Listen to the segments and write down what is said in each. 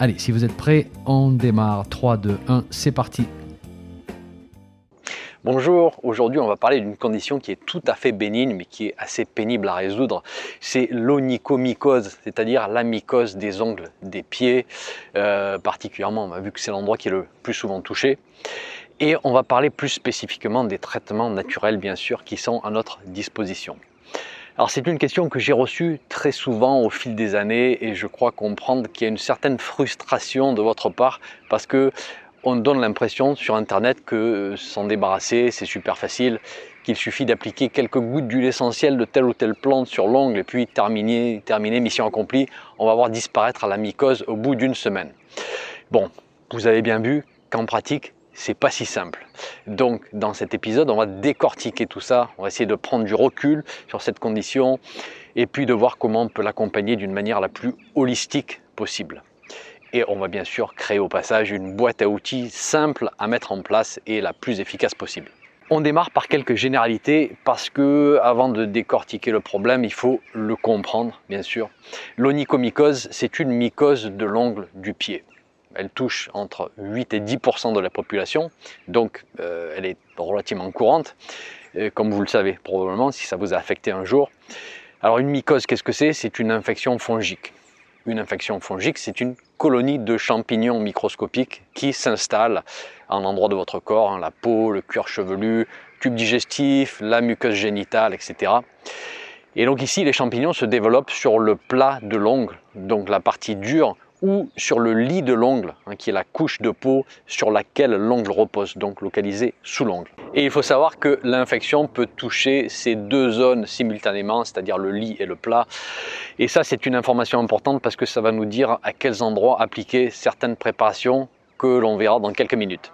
Allez, si vous êtes prêts, on démarre. 3, 2, 1, c'est parti. Bonjour, aujourd'hui on va parler d'une condition qui est tout à fait bénigne mais qui est assez pénible à résoudre. C'est l'onychomycose, c'est-à-dire la mycose des ongles des pieds, euh, particulièrement vu que c'est l'endroit qui est le plus souvent touché. Et on va parler plus spécifiquement des traitements naturels bien sûr qui sont à notre disposition. Alors c'est une question que j'ai reçue très souvent au fil des années et je crois comprendre qu'il y a une certaine frustration de votre part parce que on donne l'impression sur internet que s'en débarrasser c'est super facile, qu'il suffit d'appliquer quelques gouttes d'huile essentielle de telle ou telle plante sur l'ongle et puis terminer, terminer, mission accomplie, on va voir disparaître la mycose au bout d'une semaine. Bon, vous avez bien vu qu'en pratique c'est pas si simple. Donc dans cet épisode, on va décortiquer tout ça, on va essayer de prendre du recul sur cette condition et puis de voir comment on peut l'accompagner d'une manière la plus holistique possible. Et on va bien sûr créer au passage une boîte à outils simple à mettre en place et la plus efficace possible. On démarre par quelques généralités parce que avant de décortiquer le problème, il faut le comprendre bien sûr. L'onychomycose, c'est une mycose de l'ongle du pied elle touche entre 8 et 10% de la population, donc euh, elle est relativement courante, comme vous le savez probablement si ça vous a affecté un jour. Alors une mycose, qu'est-ce que c'est? C'est une infection fongique. Une infection fongique, c'est une colonie de champignons microscopiques qui s'installent à un endroit de votre corps, hein, la peau, le cuir chevelu, tube digestif, la muqueuse génitale, etc. Et donc ici, les champignons se développent sur le plat de l'ongle, donc la partie dure ou sur le lit de l'ongle, hein, qui est la couche de peau sur laquelle l'ongle repose, donc localisé sous l'ongle. Et il faut savoir que l'infection peut toucher ces deux zones simultanément, c'est-à-dire le lit et le plat. Et ça, c'est une information importante parce que ça va nous dire à quels endroits appliquer certaines préparations que l'on verra dans quelques minutes.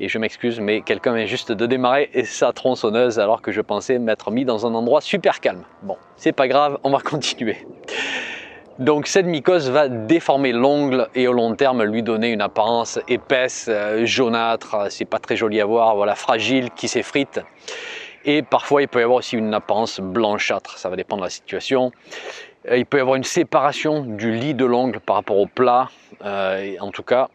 Et je m'excuse, mais quelqu'un vient juste de démarrer et sa tronçonneuse alors que je pensais m'être mis dans un endroit super calme. Bon, c'est pas grave, on va continuer. Donc cette mycose va déformer l'ongle et au long terme lui donner une apparence épaisse, euh, jaunâtre, c'est pas très joli à voir, voilà, fragile, qui s'effrite. Et parfois il peut y avoir aussi une apparence blanchâtre, ça va dépendre de la situation. Euh, il peut y avoir une séparation du lit de l'ongle par rapport au plat. Euh, en tout cas,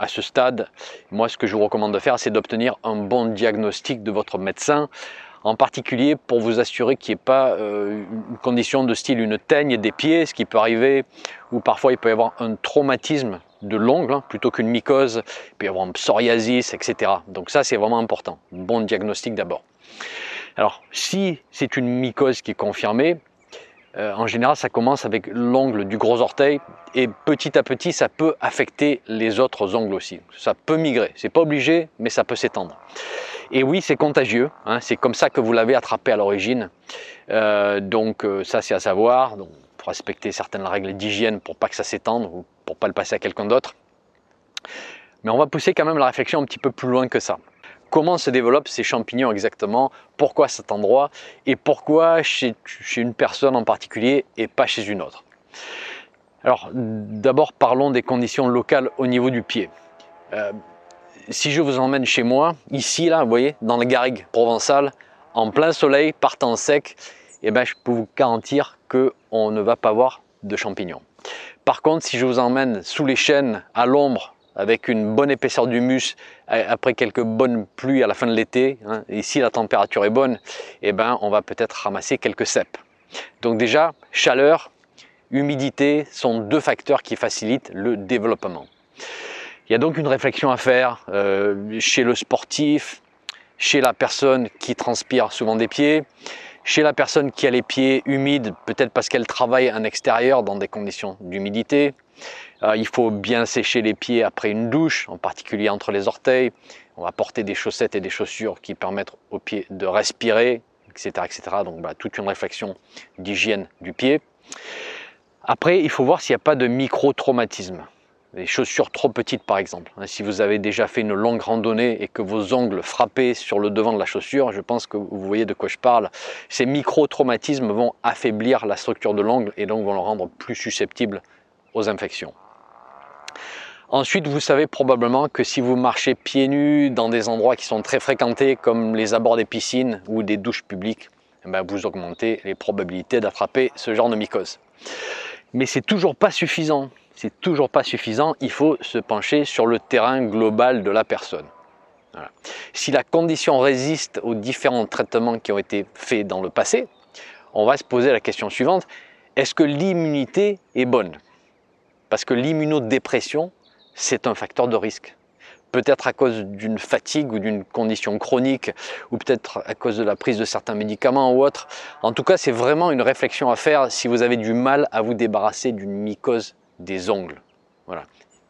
à ce stade, moi ce que je vous recommande de faire, c'est d'obtenir un bon diagnostic de votre médecin en particulier pour vous assurer qu'il n'y ait pas euh, une condition de style une teigne des pieds, ce qui peut arriver, ou parfois il peut y avoir un traumatisme de l'ongle hein, plutôt qu'une mycose, il peut y avoir un psoriasis, etc. Donc ça c'est vraiment important, bon diagnostic d'abord. Alors si c'est une mycose qui est confirmée, euh, en général ça commence avec l'ongle du gros orteil et petit à petit ça peut affecter les autres ongles aussi. Ça peut migrer, c'est pas obligé mais ça peut s'étendre. Et oui, c'est contagieux. Hein, c'est comme ça que vous l'avez attrapé à l'origine. Euh, donc euh, ça, c'est à savoir. Donc, faut respecter certaines règles d'hygiène pour pas que ça s'étende ou pour pas le passer à quelqu'un d'autre. Mais on va pousser quand même la réflexion un petit peu plus loin que ça. Comment se développent ces champignons exactement Pourquoi cet endroit Et pourquoi chez, une personne en particulier et pas chez une autre Alors d'abord parlons des conditions locales au niveau du pied. Euh, si je vous emmène chez moi, ici, là, vous voyez, dans le garrigue provençal, en plein soleil, par temps sec, eh ben, je peux vous garantir qu'on ne va pas voir de champignons. Par contre, si je vous emmène sous les chênes, à l'ombre, avec une bonne épaisseur d'humus, après quelques bonnes pluies à la fin de l'été, hein, ici la température est bonne, eh ben, on va peut-être ramasser quelques cèpes. Donc déjà, chaleur, humidité sont deux facteurs qui facilitent le développement. Il y a donc une réflexion à faire euh, chez le sportif, chez la personne qui transpire souvent des pieds, chez la personne qui a les pieds humides, peut-être parce qu'elle travaille en extérieur dans des conditions d'humidité. Euh, il faut bien sécher les pieds après une douche, en particulier entre les orteils. On va porter des chaussettes et des chaussures qui permettent aux pieds de respirer, etc. etc. Donc bah, toute une réflexion d'hygiène du pied. Après, il faut voir s'il n'y a pas de micro-traumatisme. les chaussures trop petites par exemple. Hein, si vous avez déjà fait une longue randonnée et que vos ongles frappaient sur le devant de la chaussure, je pense que vous voyez de quoi je parle. Ces micro-traumatismes vont affaiblir la structure de l'ongle et donc vont le rendre plus susceptible aux infections. Ensuite, vous savez probablement que si vous marchez pieds nus dans des endroits qui sont très fréquentés comme les abords des piscines ou des douches publiques, eh ben, vous augmentez les probabilités d'attraper ce genre de mycose. Mais c'est toujours pas suffisant c'est toujours pas suffisant, il faut se pencher sur le terrain global de la personne. Si la condition résiste aux différents traitements qui ont été faits dans le passé, on va se poser la question suivante, est-ce que l'immunité est bonne? Parce que l'immunodépression, c'est un facteur de risque. Peut-être à cause d'une fatigue ou d'une condition chronique, ou peut-être à cause de la prise de certains médicaments ou autre. En tout cas, c'est vraiment une réflexion à faire si vous avez du mal à vous débarrasser d'une mycose des ongles. Voilà.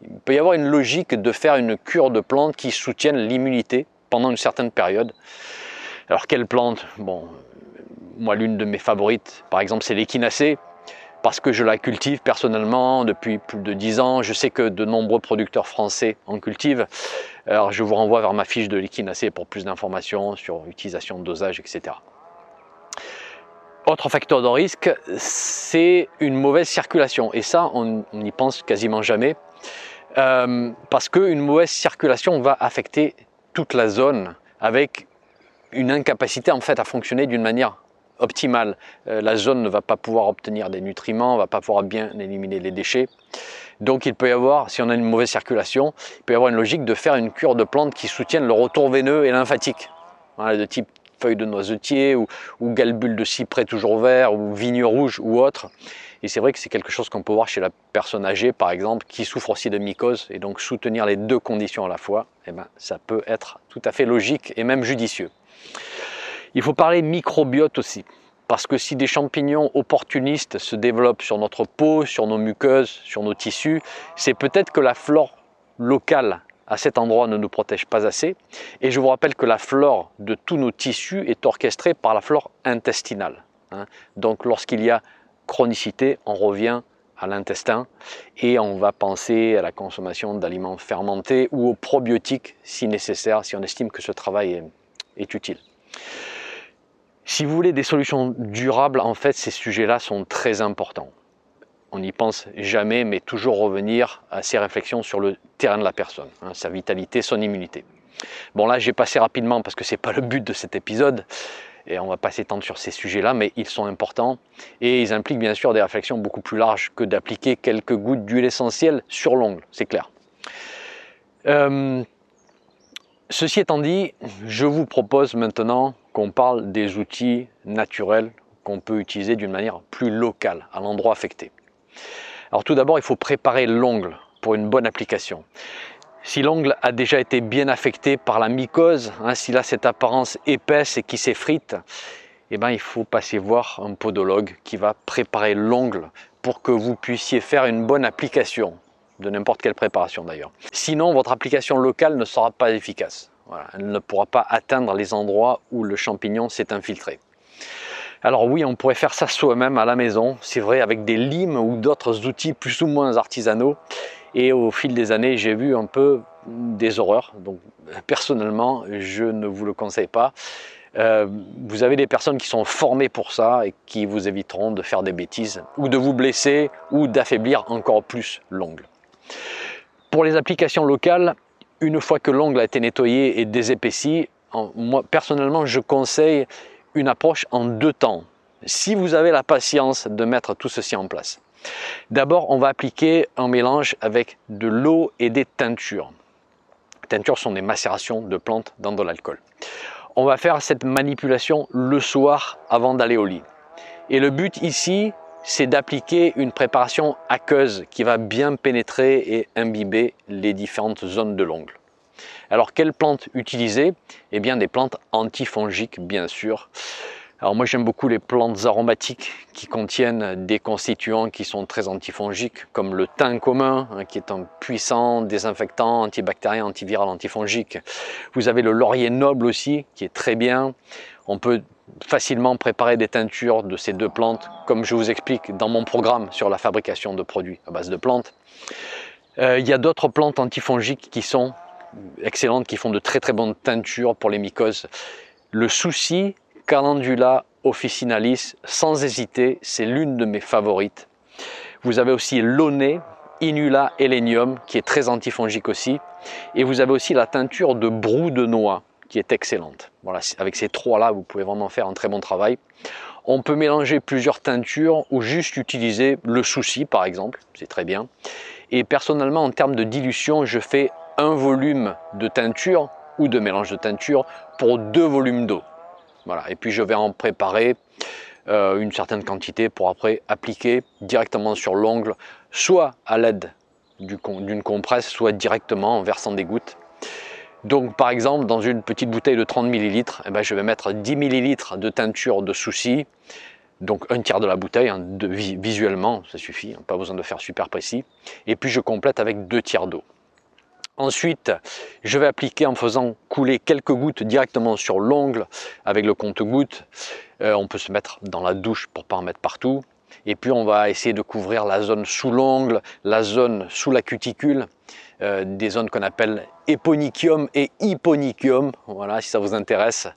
Il peut y avoir une logique de faire une cure de plantes qui soutiennent l'immunité pendant une certaine période. Alors quelle plante? Bon, moi l'une de mes favorites, par exemple, c'est l'échinacée, parce que je la cultive personnellement depuis plus de 10 ans. Je sais que de nombreux producteurs français en cultivent. Alors je vous renvoie vers ma fiche de l'échinacée pour plus d'informations sur l'utilisation, dosage, etc. Autre facteur de risque, c'est une mauvaise circulation. Et ça, on n'y pense quasiment jamais. Euh, parce qu'une mauvaise circulation va affecter toute la zone avec une incapacité en fait à fonctionner d'une manière optimale. Euh, la zone ne va pas pouvoir obtenir des nutriments, ne va pas pouvoir bien éliminer les déchets. Donc il peut y avoir, si on a une mauvaise circulation, il peut y avoir une logique de faire une cure de plantes qui soutiennent le retour veineux et lymphatique, de type feuilles de noisetier ou, ou galbules de cyprès toujours vert ou vigne rouge ou autre. Et c'est vrai que c'est quelque chose qu'on peut voir chez la personne âgée, par exemple, qui souffre aussi de mycose. Et donc soutenir les deux conditions à la fois, eh ben, ça peut être tout à fait logique et même judicieux. Il faut parler microbiote aussi. Parce que si des champignons opportunistes se développent sur notre peau, sur nos muqueuses, sur nos tissus, c'est peut-être que la flore locale à cet endroit ne nous protège pas assez. Et je vous rappelle que la flore de tous nos tissus est orchestrée par la flore intestinale. Hein. Donc lorsqu'il y a chronicité, on revient à l'intestin et on va penser à la consommation d'aliments fermentés ou aux probiotiques si nécessaire, si on estime que ce travail est, est utile. Si vous voulez des solutions durables, en fait, ces sujets-là sont très importants on n'y pense jamais, mais toujours revenir à ces réflexions sur le terrain de la personne, hein, sa vitalité, son immunité. Bon là j'ai passé rapidement parce que ce n'est pas le but de cet épisode et on va pas s'étendre sur ces sujets-là, mais ils sont importants et ils impliquent bien sûr des réflexions beaucoup plus larges que d'appliquer quelques gouttes d'huile essentielle sur l'ongle, c'est clair. Euh, ceci étant dit, je vous propose maintenant qu'on parle des outils naturels qu'on peut utiliser d'une manière plus locale à l'endroit affecté. Alors tout d'abord, il faut préparer l'ongle pour une bonne application. Si l'ongle a déjà été bien affecté par la mycose, hein, s'il a cette apparence épaisse et qui s'effrite, eh ben, il faut passer voir un podologue qui va préparer l'ongle pour que vous puissiez faire une bonne application de n'importe quelle préparation d'ailleurs. Sinon, votre application locale ne sera pas efficace. Elle ne pourra pas atteindre les endroits où le champignon s'est infiltré. Alors oui, on pourrait faire ça soi-même à la maison, c'est vrai, avec des limes ou d'autres outils plus ou moins artisanaux. Et au fil des années, j'ai vu un peu des horreurs. Donc personnellement, je ne vous le conseille pas. Euh, vous avez des personnes qui sont formées pour ça et qui vous éviteront de faire des bêtises ou de vous blesser ou d'affaiblir encore plus l'ongle. Pour les applications locales, une fois que l'ongle a été nettoyé et désépaissi, moi personnellement je conseille une approche en deux temps, si vous avez la patience de mettre tout ceci en place. D'abord, on va appliquer un mélange avec de l'eau et des teintures. Teintures sont des macérations de plantes dans de l'alcool. On va faire cette manipulation le soir avant d'aller au lit. Et le but ici, c'est d'appliquer une préparation aqueuse qui va bien pénétrer et imbiber les différentes zones de l'ongle. Alors quelles plantes utiliser? Eh bien des plantes antifongiques bien sûr. Alors moi j'aime beaucoup les plantes aromatiques qui contiennent des constituants qui sont très antifongiques comme le thym commun hein, qui est un puissant désinfectant antibactérien, antiviral, antifongique. Vous avez le laurier noble aussi qui est très bien. On peut facilement préparer des teintures de ces deux plantes comme je vous explique dans mon programme sur la fabrication de produits à base de plantes. Euh, il y a d'autres plantes antifongiques qui sont excellentes, qui font de très très bonnes teintures pour les mycoses. Le souci, Calendula officinalis, sans hésiter, c'est l'une de mes favorites. Vous avez aussi l'oné, Inula Helenium, qui est très antifongique aussi. Et vous avez aussi la teinture de brou de noix, qui est excellente. Voilà, avec ces trois-là, vous pouvez vraiment faire un très bon travail. On peut mélanger plusieurs teintures ou juste utiliser le souci, par exemple, c'est très bien. Et personnellement, en termes de dilution, je fais un volume de teinture ou de mélange de teinture pour deux volumes d'eau. Et puis je vais en préparer euh, une certaine quantité pour après appliquer directement sur l'ongle, soit à l'aide d'une compresse, soit directement en versant des gouttes. Donc par exemple, dans une petite bouteille de 30 ml, eh ben, je vais mettre 10 ml de teinture de souci, donc un tiers de la bouteille, hein, visuellement, ça suffit, hein, pas besoin de faire super précis. Et puis je complète avec deux tiers d'eau. Ensuite, je vais appliquer en faisant couler quelques gouttes directement sur l'ongle avec le compte-gouttes. Euh, on peut se mettre dans la douche pour pas en mettre partout. Et puis on va essayer de couvrir la zone sous l'ongle, la zone sous la cuticule, euh, des zones qu'on appelle éponychium et hyponychium, voilà si ça vous intéresse.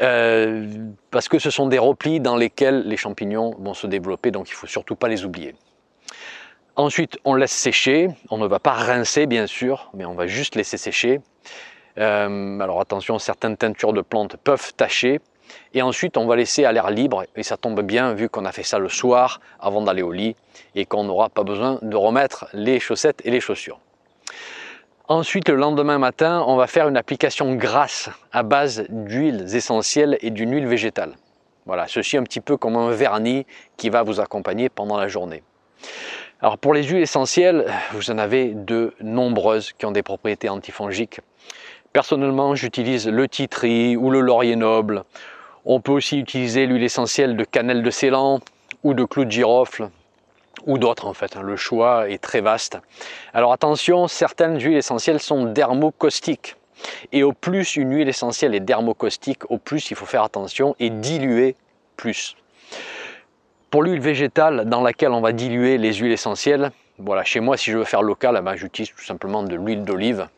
Euh, parce que ce sont des replis dans lesquels les champignons vont se développer, donc il ne faut surtout pas les oublier. Ensuite, on laisse sécher. On ne va pas rincer, bien sûr, mais on va juste laisser sécher. Euh, alors attention, certaines teintures de plantes peuvent tacher. Et ensuite, on va laisser à l'air libre. Et ça tombe bien, vu qu'on a fait ça le soir, avant d'aller au lit, et qu'on n'aura pas besoin de remettre les chaussettes et les chaussures. Ensuite, le lendemain matin, on va faire une application grasse à base d'huiles essentielles et d'une huile végétale. Voilà, ceci un petit peu comme un vernis qui va vous accompagner pendant la journée. Alors pour les huiles essentielles, vous en avez de nombreuses qui ont des propriétés antifongiques. Personnellement, j'utilise le titri ou le laurier noble. On peut aussi utiliser l'huile essentielle de cannelle de Ceylan ou de clou de girofle ou d'autres en fait. Hein. Le choix est très vaste. Alors attention, certaines huiles essentielles sont dermocaustiques. Et au plus une huile essentielle est dermocaustique, au plus il faut faire attention et diluer plus. Pour l'huile végétale dans laquelle on va diluer les huiles essentielles, voilà, chez moi si je veux faire local, eh ben, j'utilise tout simplement de l'huile d'olive.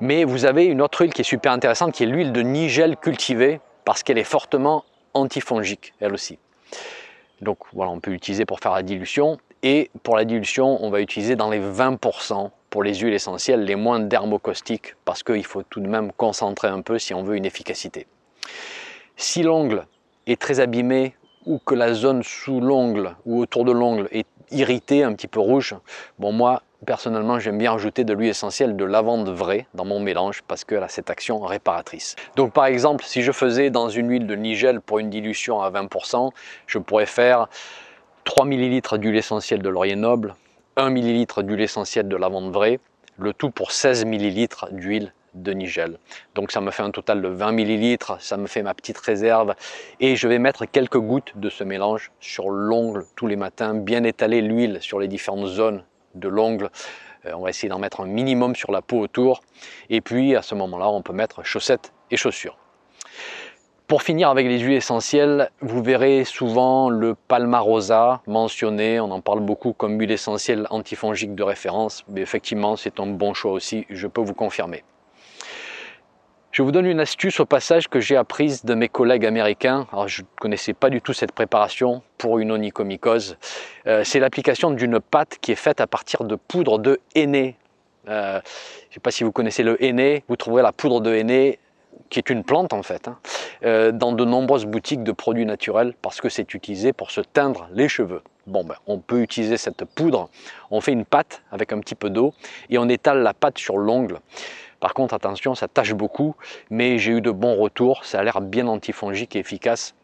Mais vous avez une autre huile qui est super intéressante qui est l'huile de nigel cultivée parce qu'elle est fortement antifongique elle aussi. Donc voilà, on peut l'utiliser pour faire la dilution. Et pour la dilution, on va utiliser dans les 20% pour les huiles essentielles les moins dermocaustiques parce qu'il faut tout de même concentrer un peu si on veut une efficacité. Si l'ongle est très abîmé ou que la zone sous l'ongle ou autour de l'ongle est irritée, un petit peu rouge, bon moi personnellement j'aime bien ajouter de l'huile essentielle de lavande vraie dans mon mélange parce qu'elle a cette action réparatrice. Donc par exemple si je faisais dans une huile de nigel pour une dilution à 20%, je pourrais faire 3 ml d'huile essentielle de laurier noble, 1 ml d'huile essentielle de lavande vraie, le tout pour 16 ml d'huile de Nigel. Donc ça me fait un total de 20 ml, ça me fait ma petite réserve et je vais mettre quelques gouttes de ce mélange sur l'ongle tous les matins, bien étaler l'huile sur les différentes zones de l'ongle. Euh, on va essayer d'en mettre un minimum sur la peau autour et puis à ce moment-là on peut mettre chaussettes et chaussures. Pour finir avec les huiles essentielles, vous verrez souvent le palmarosa mentionné, on en parle beaucoup comme huile essentielle antifongique de référence, mais effectivement c'est un bon choix aussi, je peux vous confirmer. Je vous donne une astuce au passage que j'ai apprise de mes collègues américains. Je ne connaissais pas du tout cette préparation pour une onychomycose. Euh, c'est l'application d'une pâte qui est faite à partir de poudre de henné. Euh, je ne sais pas si vous connaissez le henné. Vous trouverez la poudre de henné qui est une plante en fait, hein, euh, dans de nombreuses boutiques de produits naturels parce que c'est utilisé pour se teindre les cheveux. Bon, ben, on peut utiliser cette poudre, on fait une pâte avec un petit peu d'eau et on étale la pâte sur l'ongle. Par contre, attention, ça tâche beaucoup, mais j'ai eu de bons retours. Ça a l'air bien antifongique et efficace.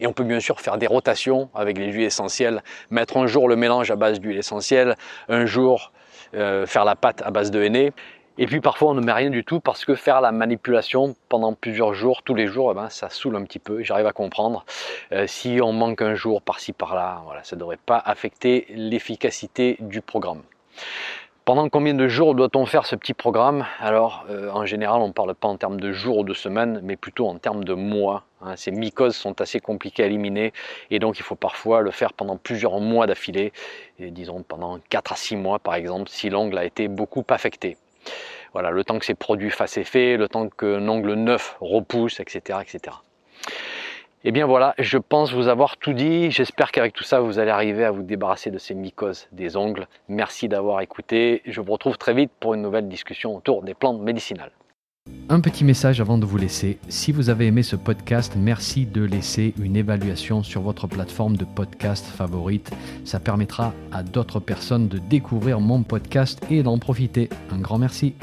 Et on peut bien sûr faire des rotations avec les huiles essentielles, mettre un jour le mélange à base d'huile essentielle, un jour euh, faire la pâte à base de henné. Et puis parfois on ne met rien du tout parce que faire la manipulation pendant plusieurs jours, tous les jours, eh ben, ça saoule un petit peu. J'arrive à comprendre. Euh, si on manque un jour par-ci par-là, voilà, ça ne devrait pas affecter l'efficacité du programme. Pendant combien de jours doit-on faire ce petit programme? Alors, euh, en général, on ne parle pas en termes de jours ou de semaines, mais plutôt en termes de mois. Hein. Ces mycoses sont assez compliquées à éliminer et donc il faut parfois le faire pendant plusieurs mois d'affilée, disons pendant 4 à 6 mois par exemple, si l'ongle a été beaucoup affecté. Voilà, le temps que ces produits fassent effet, le temps qu'un ongle neuf repousse, etc. etc. Et eh bien voilà, je pense vous avoir tout dit. J'espère qu'avec tout ça, vous allez arriver à vous débarrasser de ces mycoses des ongles. Merci d'avoir écouté. Je vous retrouve très vite pour une nouvelle discussion autour des plantes médicinales. Un petit message avant de vous laisser. Si vous avez aimé ce podcast, merci de laisser une évaluation sur votre plateforme de podcast favorite. Ça permettra à d'autres personnes de découvrir mon podcast et d'en profiter. Un grand merci.